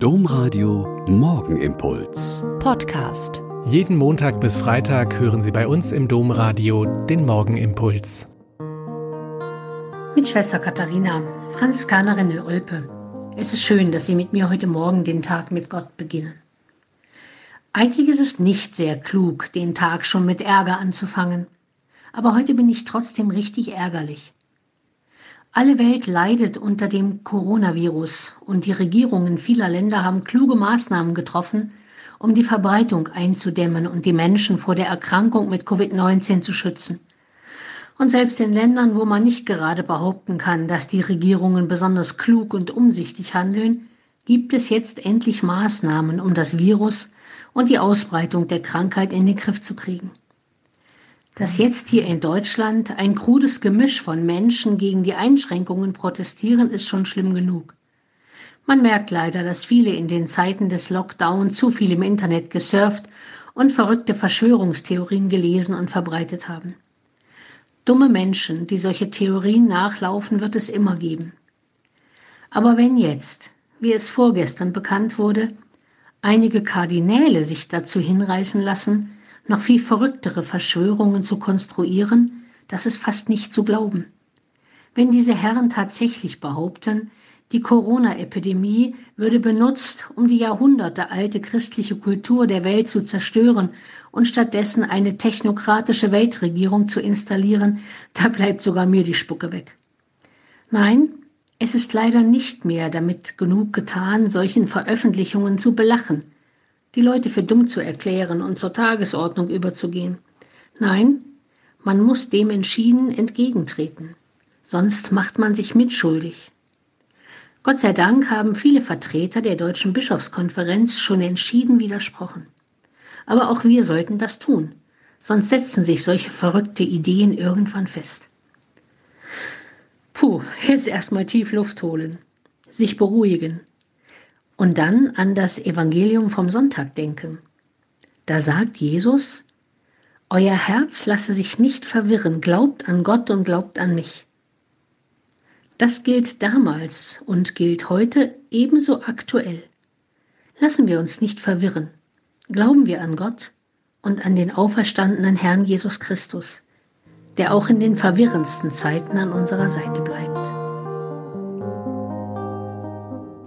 Domradio Morgenimpuls. Podcast. Jeden Montag bis Freitag hören Sie bei uns im Domradio den Morgenimpuls. Mit Schwester Katharina, Franziskanerin in Olpe. Es ist schön, dass Sie mit mir heute Morgen den Tag mit Gott beginnen. Eigentlich ist es nicht sehr klug, den Tag schon mit Ärger anzufangen. Aber heute bin ich trotzdem richtig ärgerlich. Alle Welt leidet unter dem Coronavirus und die Regierungen vieler Länder haben kluge Maßnahmen getroffen, um die Verbreitung einzudämmen und die Menschen vor der Erkrankung mit Covid-19 zu schützen. Und selbst in Ländern, wo man nicht gerade behaupten kann, dass die Regierungen besonders klug und umsichtig handeln, gibt es jetzt endlich Maßnahmen, um das Virus und die Ausbreitung der Krankheit in den Griff zu kriegen. Dass jetzt hier in Deutschland ein krudes Gemisch von Menschen gegen die Einschränkungen protestieren, ist schon schlimm genug. Man merkt leider, dass viele in den Zeiten des Lockdown zu viel im Internet gesurft und verrückte Verschwörungstheorien gelesen und verbreitet haben. Dumme Menschen, die solche Theorien nachlaufen, wird es immer geben. Aber wenn jetzt, wie es vorgestern bekannt wurde, einige Kardinäle sich dazu hinreißen lassen, noch viel verrücktere Verschwörungen zu konstruieren, das ist fast nicht zu glauben. Wenn diese Herren tatsächlich behaupten, die Corona-Epidemie würde benutzt, um die jahrhundertealte christliche Kultur der Welt zu zerstören und stattdessen eine technokratische Weltregierung zu installieren, da bleibt sogar mir die Spucke weg. Nein, es ist leider nicht mehr damit genug getan, solchen Veröffentlichungen zu belachen die Leute für dumm zu erklären und zur Tagesordnung überzugehen. Nein, man muss dem entschieden entgegentreten, sonst macht man sich mitschuldig. Gott sei Dank haben viele Vertreter der Deutschen Bischofskonferenz schon entschieden widersprochen. Aber auch wir sollten das tun, sonst setzen sich solche verrückte Ideen irgendwann fest. Puh, jetzt erstmal tief Luft holen, sich beruhigen, und dann an das Evangelium vom Sonntag denken. Da sagt Jesus, Euer Herz lasse sich nicht verwirren, glaubt an Gott und glaubt an mich. Das gilt damals und gilt heute ebenso aktuell. Lassen wir uns nicht verwirren. Glauben wir an Gott und an den auferstandenen Herrn Jesus Christus, der auch in den verwirrendsten Zeiten an unserer Seite bleibt.